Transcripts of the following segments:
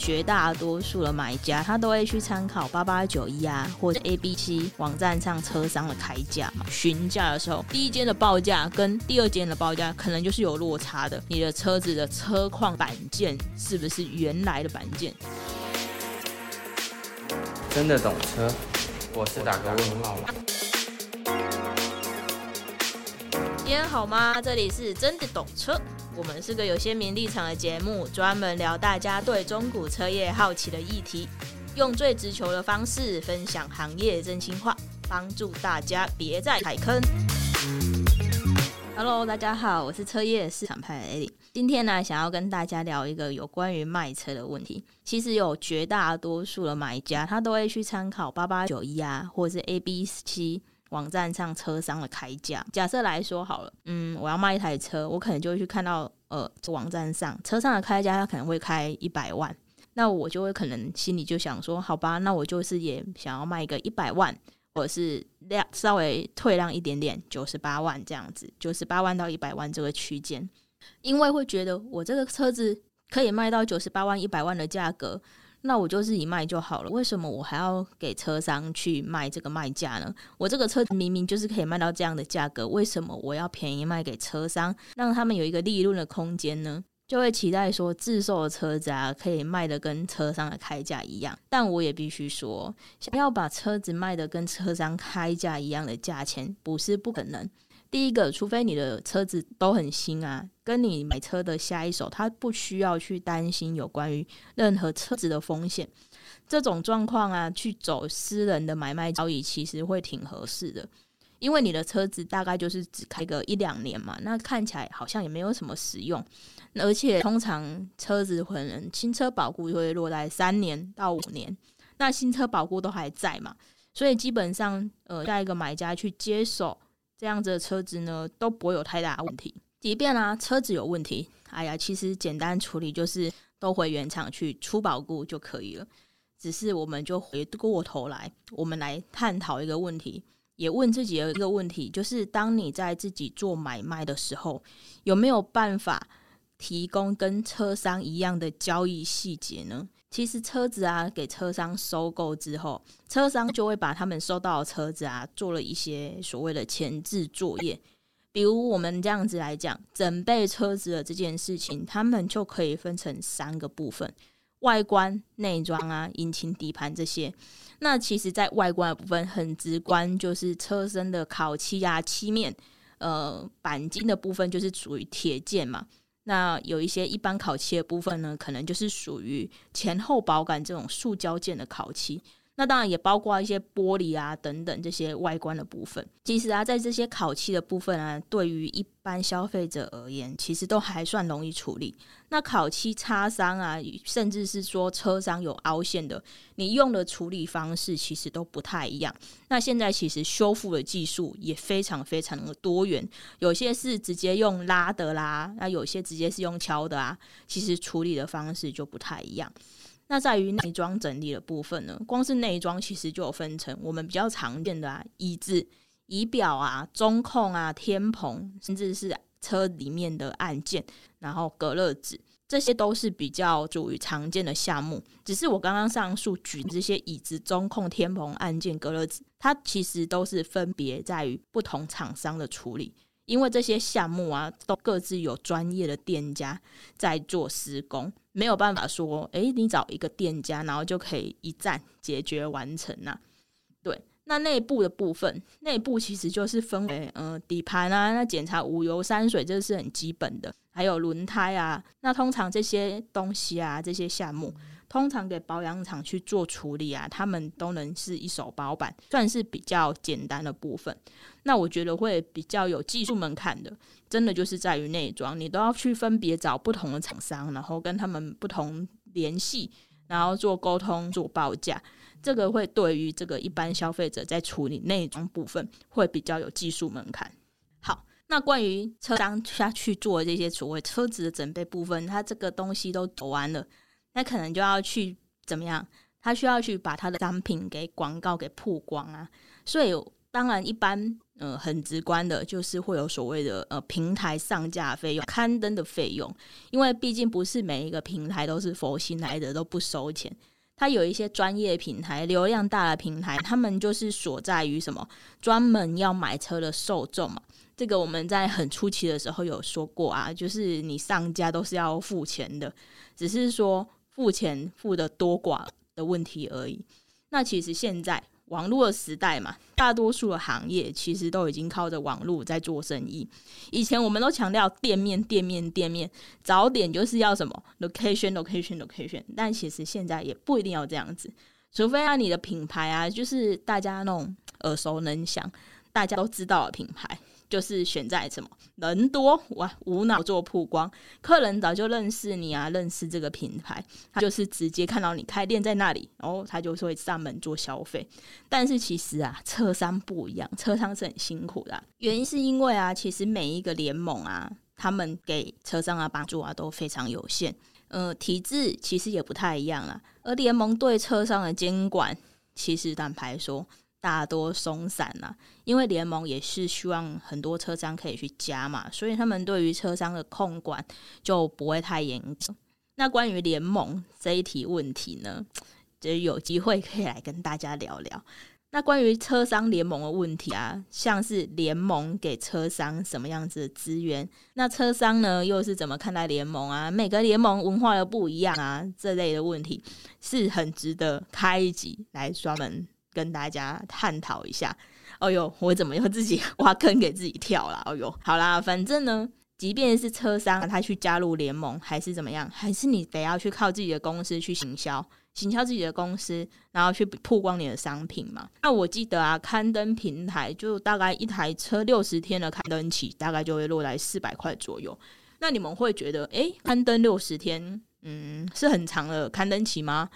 绝大多数的买家，他都会去参考八八九一啊，或者 A B C 网站上车商的开价嘛。询价的时候，第一间的报价跟第二间的报价可能就是有落差的。你的车子的车况板件是不是原来的板件？真的懂车，我是打个问号。今天好吗？这里是真的懂车。我们是个有鲜明立场的节目，专门聊大家对中古车业好奇的议题，用最直球的方式分享行业真心话，帮助大家别再踩坑。Hello，大家好，我是车业市场派的 a l i。今天呢，想要跟大家聊一个有关于卖车的问题。其实有绝大多数的买家，他都会去参考八八九一啊，或者是 A B 七。网站上车商的开价，假设来说好了，嗯，我要卖一台车，我可能就会去看到，呃，网站上车商的开价，他可能会开一百万，那我就会可能心里就想说，好吧，那我就是也想要卖一个一百万，或者是量稍微退让一点点，九十八万这样子，九十八万到一百万这个区间，因为会觉得我这个车子可以卖到九十八万、一百万的价格。那我就自己卖就好了，为什么我还要给车商去卖这个卖价呢？我这个车明明就是可以卖到这样的价格，为什么我要便宜卖给车商，让他们有一个利润的空间呢？就会期待说自售的车子啊，可以卖得跟车商的开价一样。但我也必须说，想要把车子卖得跟车商开价一样的价钱，不是不可能。第一个，除非你的车子都很新啊，跟你买车的下一手，他不需要去担心有关于任何车子的风险，这种状况啊，去走私人的买卖交易其实会挺合适的，因为你的车子大概就是只开个一两年嘛，那看起来好像也没有什么使用，而且通常车子可能新车保固会落在三年到五年，那新车保固都还在嘛，所以基本上呃，下一个买家去接手。这样子的车子呢，都不会有太大问题。即便啊车子有问题，哎呀，其实简单处理就是都回原厂去出保固就可以了。只是我们就回过头来，我们来探讨一个问题，也问自己的一个问题，就是当你在自己做买卖的时候，有没有办法提供跟车商一样的交易细节呢？其实车子啊，给车商收购之后，车商就会把他们收到的车子啊，做了一些所谓的前置作业。比如我们这样子来讲，整备车子的这件事情，他们就可以分成三个部分：外观、内装啊、引擎、底盘这些。那其实，在外观的部分很直观，就是车身的烤漆啊、漆面，呃，钣金的部分就是属于铁件嘛。那有一些一般烤漆的部分呢，可能就是属于前后保感这种塑胶件的烤漆。那当然也包括一些玻璃啊等等这些外观的部分。其实啊，在这些烤漆的部分啊，对于一般消费者而言，其实都还算容易处理。那烤漆擦伤啊，甚至是说车上有凹陷的，你用的处理方式其实都不太一样。那现在其实修复的技术也非常非常的多元，有些是直接用拉的啦，那有些直接是用敲的啊，其实处理的方式就不太一样。那在于内装整理的部分呢，光是内装其实就有分成我们比较常见的啊，椅子、仪表啊、中控啊、天棚，甚至是车里面的按键，然后隔热纸，这些都是比较属于常见的项目。只是我刚刚上述举这些椅子、中控、天棚、按键、隔热纸，它其实都是分别在于不同厂商的处理。因为这些项目啊，都各自有专业的店家在做施工，没有办法说，诶，你找一个店家，然后就可以一站解决完成呐。对，那内部的部分，内部其实就是分为，呃，底盘啊，那检查五油三水，这是很基本的，还有轮胎啊，那通常这些东西啊，这些项目。通常给保养厂去做处理啊，他们都能是一手包办，算是比较简单的部分。那我觉得会比较有技术门槛的，真的就是在于内装，你都要去分别找不同的厂商，然后跟他们不同联系，然后做沟通、做报价。这个会对于这个一般消费者在处理内装部分会比较有技术门槛。好，那关于车商下去做这些所谓车子的整备部分，它这个东西都走完了。那可能就要去怎么样？他需要去把他的商品给广告给曝光啊。所以当然，一般呃很直观的，就是会有所谓的呃平台上架费用、刊登的费用，因为毕竟不是每一个平台都是佛心来的，都不收钱。它有一些专业平台、流量大的平台，他们就是所在于什么，专门要买车的受众嘛。这个我们在很初期的时候有说过啊，就是你上架都是要付钱的，只是说付钱付的多寡的问题而已。那其实现在。网络的时代嘛，大多数的行业其实都已经靠着网络在做生意。以前我们都强调店面、店面、店面，早点就是要什么 location、location、location，但其实现在也不一定要这样子，除非啊你的品牌啊，就是大家那种耳熟能详、大家都知道的品牌。就是选在什么人多哇，无脑做曝光，客人早就认识你啊，认识这个品牌，他就是直接看到你开店在那里，然后他就会上门做消费。但是其实啊，车商不一样，车商是很辛苦的，原因是因为啊，其实每一个联盟啊，他们给车商啊帮助啊都非常有限，呃，体制其实也不太一样啦，而联盟对车商的监管，其实坦白说。大多松散了，因为联盟也是希望很多车商可以去加嘛，所以他们对于车商的控管就不会太严格。那关于联盟这一题问题呢，就有机会可以来跟大家聊聊。那关于车商联盟的问题啊，像是联盟给车商什么样子的资源，那车商呢又是怎么看待联盟啊？每个联盟文化又不一样啊，这类的问题是很值得开一集来专门。跟大家探讨一下。哦呦，我怎么又自己 挖坑给自己跳了？哦呦，好啦，反正呢，即便是车商他去加入联盟，还是怎么样，还是你得要去靠自己的公司去行销，行销自己的公司，然后去曝光你的商品嘛。那我记得啊，刊登平台就大概一台车六十天的刊登期，大概就会落在四百块左右。那你们会觉得，诶，刊登六十天，嗯，是很长的刊登期吗？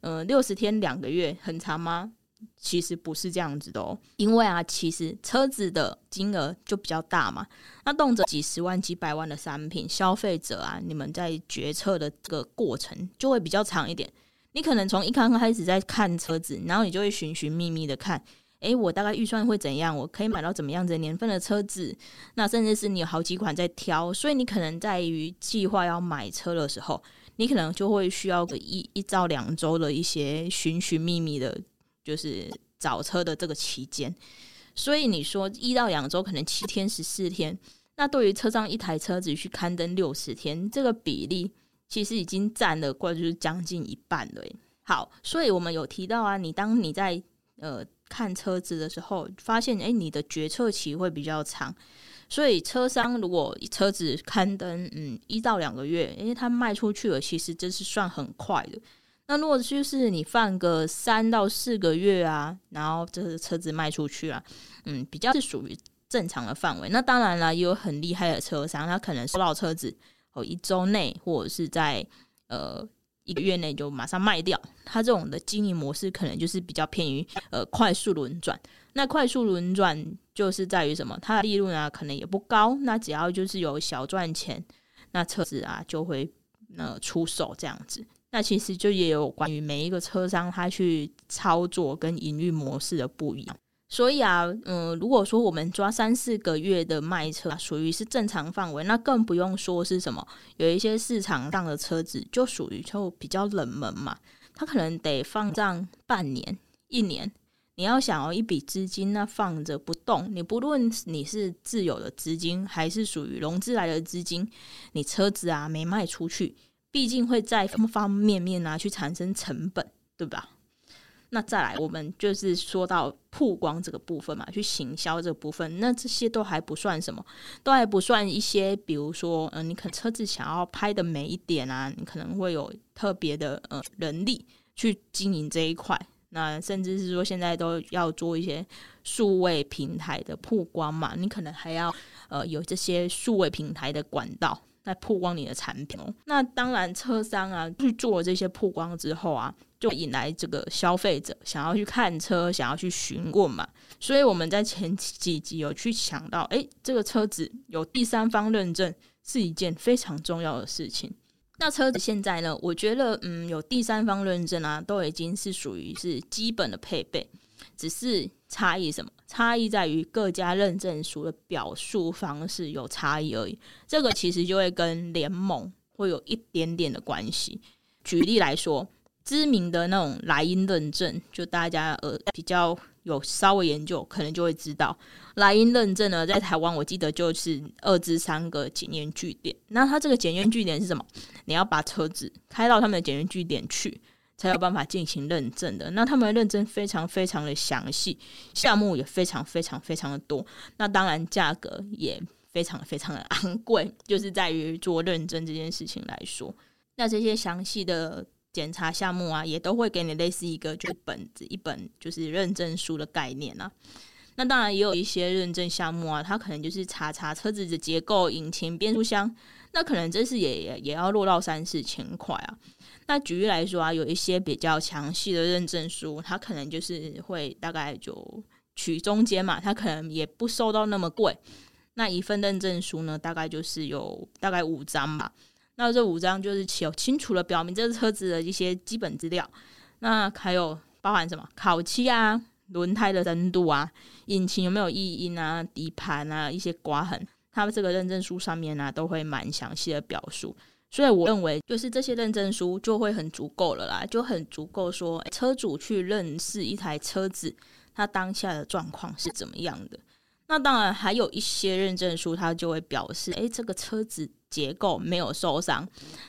嗯、六十天两个月很长吗？其实不是这样子的哦，因为啊，其实车子的金额就比较大嘛，那动辄几十万、几百万的商品，消费者啊，你们在决策的这个过程就会比较长一点。你可能从一刚刚开始在看车子，然后你就会寻寻觅觅的看，诶，我大概预算会怎样？我可以买到怎么样子年份的车子？那甚至是你有好几款在挑，所以你可能在于计划要买车的时候，你可能就会需要个一一到两周的一些寻寻觅觅的。就是找车的这个期间，所以你说一到两周，可能七天十四天，那对于车上一台车子去刊登六十天，这个比例其实已经占了过就是将近一半了。好，所以我们有提到啊，你当你在呃看车子的时候，发现诶，你的决策期会比较长，所以车商如果车子刊登嗯一到两个月，因为它卖出去了，其实这是算很快的。那如果就是你放个三到四个月啊，然后这个车子卖出去啊，嗯，比较是属于正常的范围。那当然了，也有很厉害的车商，他可能收到车子哦，一周内或者是在呃一个月内就马上卖掉。他这种的经营模式可能就是比较偏于呃快速轮转。那快速轮转就是在于什么？它的利润啊可能也不高。那只要就是有小赚钱，那车子啊就会呃出手这样子。那其实就也有关于每一个车商他去操作跟营运模式的不一样，所以啊，嗯，如果说我们抓三四个月的卖车属于是正常范围，那更不用说是什么，有一些市场上的车子就属于就比较冷门嘛，它可能得放上半年、一年，你要想要一笔资金那放着不动，你不论你是自有的资金还是属于融资来的资金，你车子啊没卖出去。毕竟会在方方面面啊去产生成本，对吧？那再来，我们就是说到曝光这个部分嘛，去行销这部分，那这些都还不算什么，都还不算一些，比如说，嗯、你可车子想要拍的美一点啊，你可能会有特别的呃人力去经营这一块，那甚至是说现在都要做一些数位平台的曝光嘛，你可能还要呃有这些数位平台的管道。在曝光你的产品哦，那当然车商啊去做这些曝光之后啊，就引来这个消费者想要去看车，想要去询问嘛。所以我们在前几集有去讲到，诶，这个车子有第三方认证是一件非常重要的事情。那车子现在呢，我觉得嗯，有第三方认证啊，都已经是属于是基本的配备。只是差异什么？差异在于各家认证书的表述方式有差异而已。这个其实就会跟联盟会有一点点的关系。举例来说，知名的那种莱茵认证，就大家呃比较有稍微研究，可能就会知道，莱茵认证呢，在台湾我记得就是二至三个检验据点。那它这个检验据点是什么？你要把车子开到他们的检验据点去。才有办法进行认证的。那他们的认证非常非常的详细，项目也非常非常非常的多。那当然价格也非常非常的昂贵，就是在于做认证这件事情来说。那这些详细的检查项目啊，也都会给你类似一个就本子一本就是认证书的概念啊。那当然也有一些认证项目啊，它可能就是查查车子的结构、引擎、变速箱，那可能这是也也也要落到三四千块啊。那举例来说啊，有一些比较详细的认证书，它可能就是会大概就取中间嘛，它可能也不收到那么贵。那一份认证书呢，大概就是有大概五张吧。那这五张就是有清楚的表明这个车子的一些基本资料。那还有包含什么烤漆啊、轮胎的深度啊、引擎有没有异音啊、底盘啊一些刮痕，它们这个认证书上面呢、都会蛮详细的表述。所以我认为，就是这些认证书就会很足够了啦，就很足够说，车主去认识一台车子，他当下的状况是怎么样的。那当然还有一些认证书，它就会表示，诶，这个车子结构没有受伤，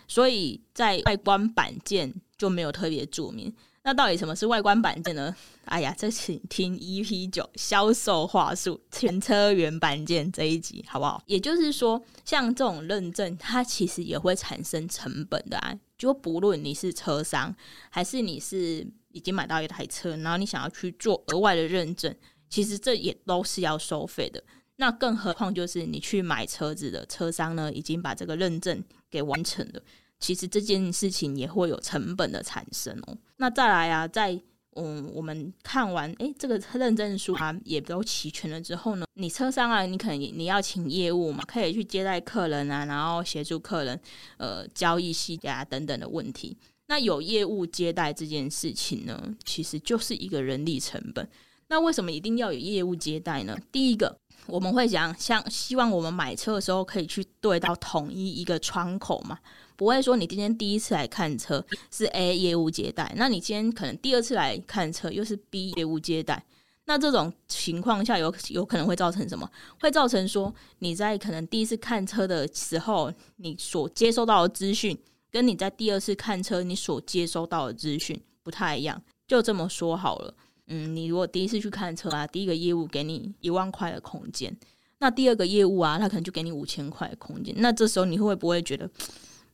所以在外观板件就没有特别注明。那到底什么是外观板件呢？哎呀，这请听 EP 九销售话术全车原板件这一集好不好？也就是说，像这种认证，它其实也会产生成本的啊。就不论你是车商，还是你是已经买到一台车，然后你想要去做额外的认证，其实这也都是要收费的。那更何况就是你去买车子的车商呢，已经把这个认证给完成了。其实这件事情也会有成本的产生哦。那再来啊，在嗯，我们看完诶这个认证书啊也都齐全了之后呢，你车商啊，你可能你要请业务嘛，可以去接待客人啊，然后协助客人呃交易细节啊等等的问题。那有业务接待这件事情呢，其实就是一个人力成本。那为什么一定要有业务接待呢？第一个。我们会讲，像希望我们买车的时候可以去对到统一一个窗口嘛，不会说你今天第一次来看车是 A 业务接待，那你今天可能第二次来看车又是 B 业务接待，那这种情况下有有可能会造成什么？会造成说你在可能第一次看车的时候，你所接收到的资讯，跟你在第二次看车你所接收到的资讯不太一样，就这么说好了。嗯，你如果第一次去看车啊，第一个业务给你一万块的空间，那第二个业务啊，他可能就给你五千块的空间，那这时候你会不会觉得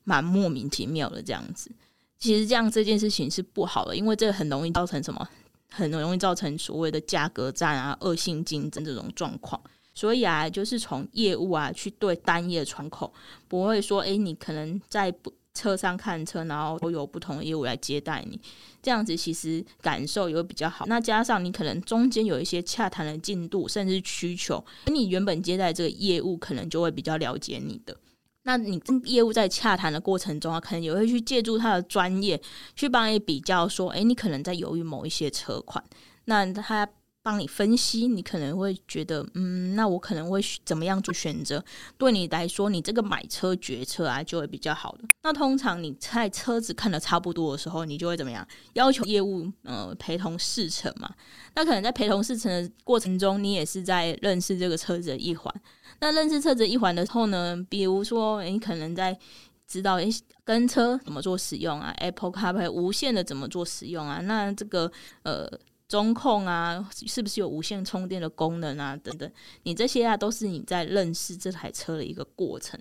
蛮莫名其妙的这样子？其实这样这件事情是不好的，因为这个很容易造成什么？很容易造成所谓的价格战啊、恶性竞争这种状况。所以啊，就是从业务啊去对单一的窗口，不会说，诶，你可能在不。车上看车，然后都有不同的业务来接待你，这样子其实感受也会比较好。那加上你可能中间有一些洽谈的进度，甚至需求，你原本接待这个业务可能就会比较了解你的。那你跟业务在洽谈的过程中啊，可能也会去借助他的专业，去帮你比较说，诶，你可能在犹豫某一些车款，那他。帮你分析，你可能会觉得，嗯，那我可能会怎么样做选择？对你来说，你这个买车决策啊，就会比较好的。那通常你在车子看得差不多的时候，你就会怎么样？要求业务呃陪同试乘嘛。那可能在陪同试乘的过程中，你也是在认识这个车子的一环。那认识车子一环的时候呢，比如说你可能在知道诶跟车怎么做使用啊，Apple CarPlay 无线的怎么做使用啊，那这个呃。中控啊，是不是有无线充电的功能啊？等等，你这些啊，都是你在认识这台车的一个过程。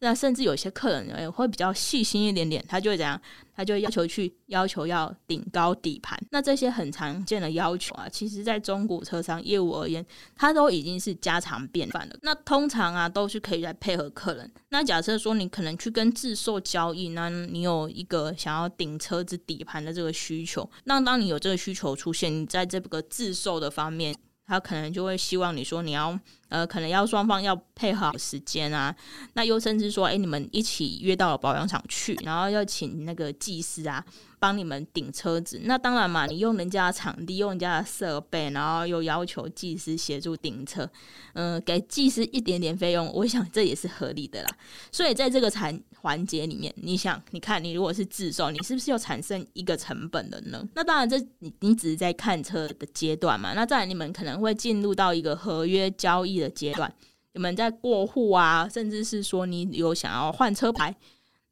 那甚至有些客人也会比较细心一点点，他就会怎样？他就要求去要求要顶高底盘。那这些很常见的要求啊，其实在中古车商业务而言，它都已经是家常便饭了。那通常啊，都是可以来配合客人。那假设说你可能去跟自售交易，那你有一个想要顶车子底盘的这个需求，那当你有这个需求出现，你在这个自售的方面。他可能就会希望你说你要呃，可能要双方要配合好时间啊，那又甚至说，哎，你们一起约到了保养厂去，然后要请那个技师啊，帮你们顶车子。那当然嘛，你用人家的场地，用人家的设备，然后又要求技师协助顶车，嗯、给技师一点点费用，我想这也是合理的啦。所以在这个产环节里面，你想，你看，你如果是自售，你是不是又产生一个成本了呢？那当然，这你你只是在看车的阶段嘛。那再来，你们可能会进入到一个合约交易的阶段，你们在过户啊，甚至是说你有想要换车牌。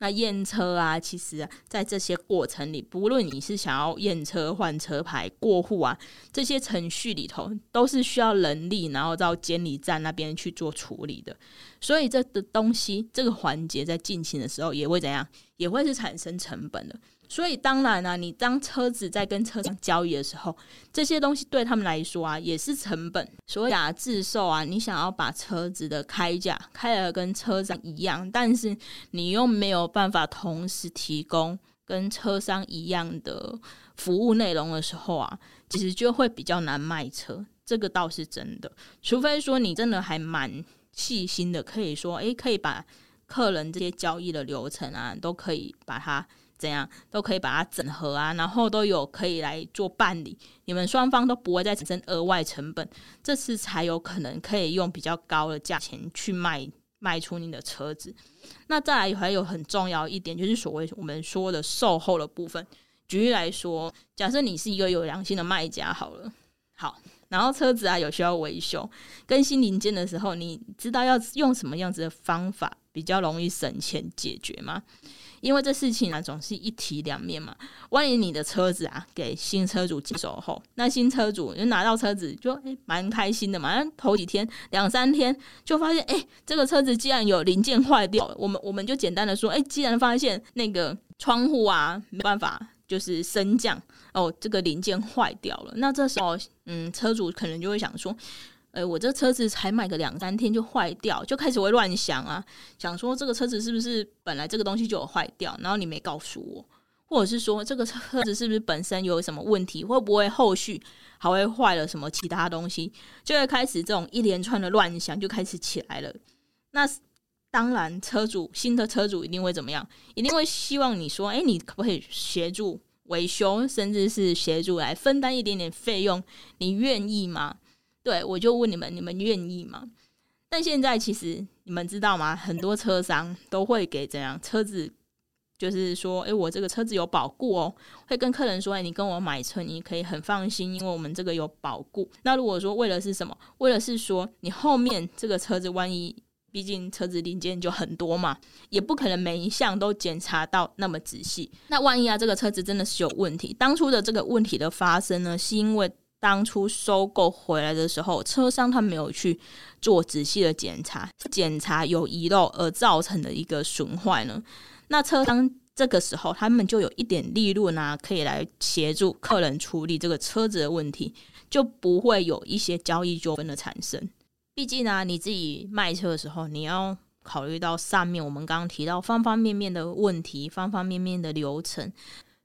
那验车啊，其实，在这些过程里，不论你是想要验车、换车牌、过户啊，这些程序里头都是需要人力，然后到监理站那边去做处理的。所以这的东西，这个环节在进行的时候，也会怎样？也会是产生成本的。所以当然呢、你当车子在跟车商交易的时候，这些东西对他们来说啊，也是成本。所以啊，自售啊，你想要把车子的开价开得跟车商一样，但是你又没有办法同时提供跟车商一样的服务内容的时候啊，其实就会比较难卖车。这个倒是真的，除非说你真的还蛮细心的，可以说，诶，可以把客人这些交易的流程啊，都可以把它。怎样都可以把它整合啊，然后都有可以来做办理，你们双方都不会再产生额外成本，这次才有可能可以用比较高的价钱去卖卖出你的车子。那再来还有很重要一点，就是所谓我们说的售后的部分。举例来说，假设你是一个有良心的卖家，好了，好，然后车子啊有需要维修、更新零件的时候，你知道要用什么样子的方法比较容易省钱解决吗？因为这事情啊，总是一体两面嘛。万一你的车子啊，给新车主接手后，那新车主就拿到车子就诶蛮开心的嘛。那头几天两三天就发现，诶这个车子既然有零件坏掉，我们我们就简单的说，诶既然发现那个窗户啊没办法就是升降哦，这个零件坏掉了，那这时候嗯，车主可能就会想说。哎、我这车子才买个两三天就坏掉，就开始会乱想啊，想说这个车子是不是本来这个东西就有坏掉，然后你没告诉我，或者是说这个车子是不是本身有什么问题，会不会后续还会坏了什么其他东西，就会开始这种一连串的乱想就开始起来了。那当然，车主新的车主一定会怎么样？一定会希望你说，哎、你可不可以协助维修，甚至是协助来分担一点点费用？你愿意吗？对，我就问你们，你们愿意吗？但现在其实你们知道吗？很多车商都会给怎样车子，就是说，哎，我这个车子有保固哦，会跟客人说，哎，你跟我买车，你可以很放心，因为我们这个有保固。那如果说为了是什么？为了是说你后面这个车子万一，毕竟车子零件就很多嘛，也不可能每一项都检查到那么仔细。那万一啊，这个车子真的是有问题，当初的这个问题的发生呢，是因为。当初收购回来的时候，车商他没有去做仔细的检查，检查有遗漏而造成的一个损坏呢？那车商这个时候他们就有一点利润啊，可以来协助客人处理这个车子的问题，就不会有一些交易纠纷的产生。毕竟呢、啊，你自己卖车的时候，你要考虑到上面我们刚刚提到方方面面的问题，方方面面的流程。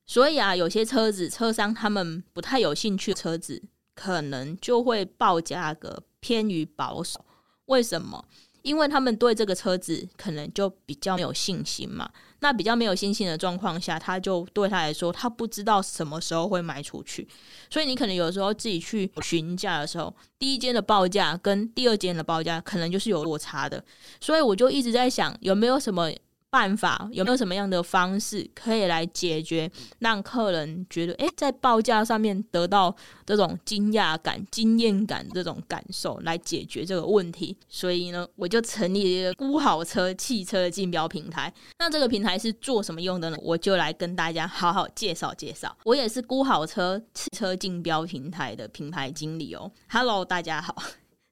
所以啊，有些车子车商他们不太有兴趣车子，可能就会报价格偏于保守。为什么？因为他们对这个车子可能就比较没有信心嘛。那比较没有信心的状况下，他就对他来说，他不知道什么时候会卖出去。所以你可能有时候自己去询价的时候，第一间的报价跟第二间的报价可能就是有落差的。所以我就一直在想，有没有什么办法，有没有什么样的方式可以来解决，让客人觉得诶，在报价上面得到这种惊讶感、惊艳感这种感受，来解决这个问题。所以呢，我就成立了一个估好车汽车的竞标平台。那这个平台是做什么用的呢？我就来跟大家好好介绍介绍。我也是估好车汽车竞标平台的品牌经理哦。Hello，大家好。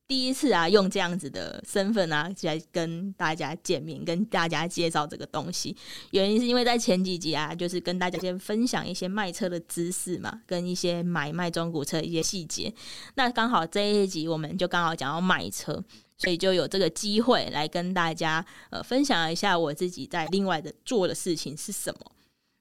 第一次啊，用这样子的身份啊，来跟大家见面，跟大家介绍这个东西。原因是因为在前几集啊，就是跟大家先分享一些卖车的知识嘛，跟一些买卖中古车一些细节。那刚好这一集我们就刚好讲到卖车，所以就有这个机会来跟大家呃分享一下我自己在另外的做的事情是什么。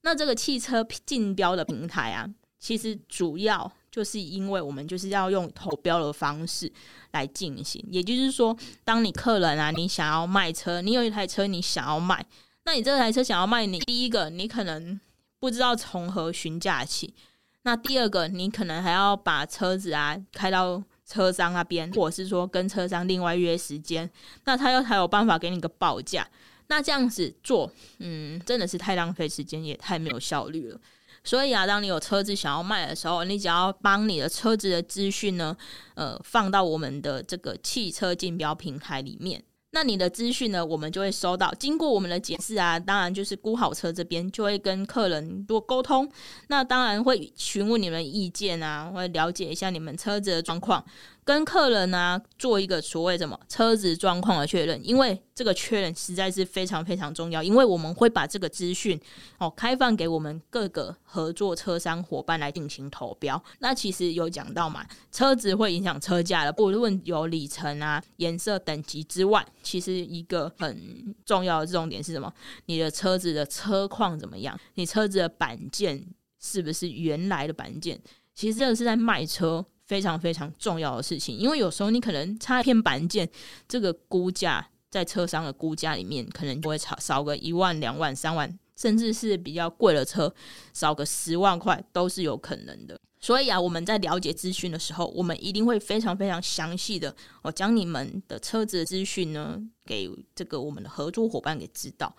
那这个汽车竞标的平台啊，其实主要。就是因为我们就是要用投标的方式来进行，也就是说，当你客人啊，你想要卖车，你有一台车你想要卖，那你这台车想要卖，你第一个你可能不知道从何询价起。那第二个，你可能还要把车子啊开到车商那边，或者是说跟车商另外约时间，那他又才有办法给你个报价。那这样子做，嗯，真的是太浪费时间，也太没有效率了。所以啊，当你有车子想要卖的时候，你只要帮你的车子的资讯呢，呃，放到我们的这个汽车竞标平台里面。那你的资讯呢，我们就会收到。经过我们的解释啊，当然就是估好车这边就会跟客人多沟通。那当然会询问你们意见啊，会了解一下你们车子的状况。跟客人呢、做一个所谓什么车子状况的确认，因为这个确认实在是非常非常重要，因为我们会把这个资讯哦开放给我们各个合作车商伙伴来进行投标。那其实有讲到嘛，车子会影响车价的，不论有里程啊、颜色等级之外，其实一个很重要的重点是什么？你的车子的车况怎么样？你车子的板件是不是原来的板件？其实这个是在卖车。非常非常重要的事情，因为有时候你可能差一片板件，这个估价在车商的估价里面，可能就会少少个一万、两万、三万，甚至是比较贵的车，少个十万块都是有可能的。所以啊，我们在了解资讯的时候，我们一定会非常非常详细的，我将你们的车子的资讯呢，给这个我们的合作伙伴给知道。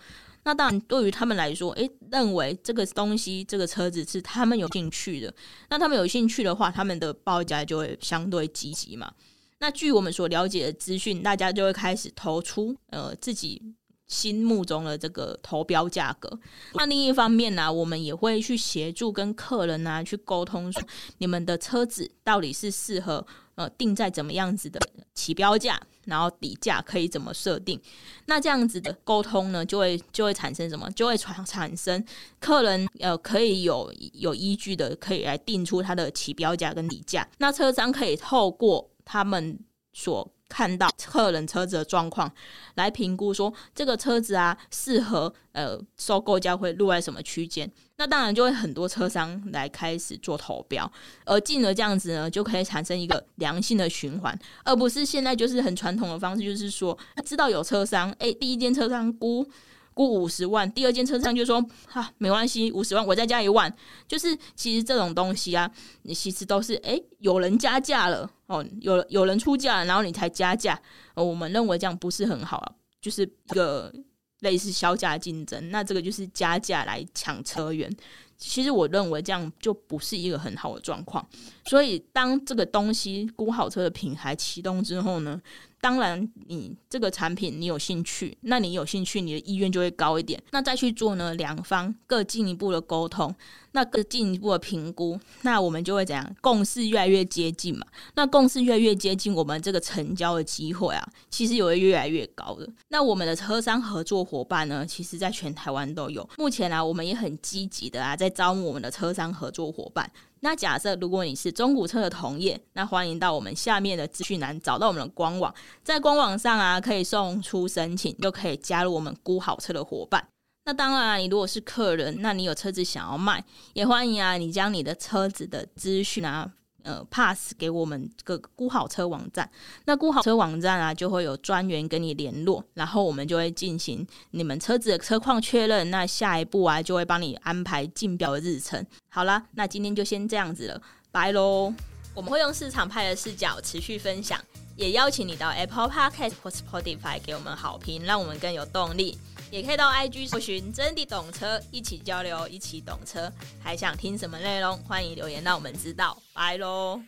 那当然，对于他们来说，诶，认为这个东西、这个车子是他们有兴趣的，那他们有兴趣的话，他们的报价就会相对积极嘛。那据我们所了解的资讯，大家就会开始投出呃自己心目中的这个投标价格。那另一方面呢、我们也会去协助跟客人啊去沟通，说你们的车子到底是适合。呃，定在怎么样子的起标价，然后底价可以怎么设定？那这样子的沟通呢，就会就会产生什么？就会产产生客人呃可以有有依据的，可以来定出它的起标价跟底价。那车商可以透过他们所看到客人车子的状况，来评估说这个车子啊适合呃收购价会落在什么区间。那当然就会很多车商来开始做投标，而进而这样子呢，就可以产生一个良性的循环，而不是现在就是很传统的方式，就是说知道有车商，哎，第一间车商估。估五十万，第二间车商就说：“哈、没关系，五十万我再加一万。”就是其实这种东西啊，你其实都是哎、有人加价了哦，有有人出价，然后你才加价。哦，我们认为这样不是很好啊，就是一个类似削价竞争。那这个就是加价来抢车源。其实我认为这样就不是一个很好的状况。所以当这个东西估好车的品牌启动之后呢，当然，你这个产品你有兴趣，那你有兴趣，你的意愿就会高一点。那再去做呢，两方各进一步的沟通，那各进一步的评估，那我们就会怎样？共识越来越接近嘛。那共识越来越接近，我们这个成交的机会啊，其实也会越来越高的。那我们的车商合作伙伴呢，其实在全台湾都有。目前啊，我们也很积极的啊，在招募我们的车商合作伙伴。那假设如果你是中古车的同业，那欢迎到我们下面的资讯栏找到我们的官网，在官网上啊可以送出申请，就可以加入我们估好车的伙伴。那当然啊，你如果是客人，那你有车子想要卖，也欢迎啊你将你的车子的资讯啊。呃，pass 给我们个估好车网站，那估好车网站啊，就会有专员跟你联络，然后我们就会进行你们车子的车况确认。那下一步啊，就会帮你安排竞标的日程。好啦，那今天就先这样子了，拜喽！我们会用市场派的视角持续分享，也邀请你到 Apple Podcast 或 Spotify 给我们好评，让我们更有动力。也可以到 IG 搜寻真的懂车，一起交流，一起懂车。还想听什么内容？欢迎留言让我们知道。拜喽。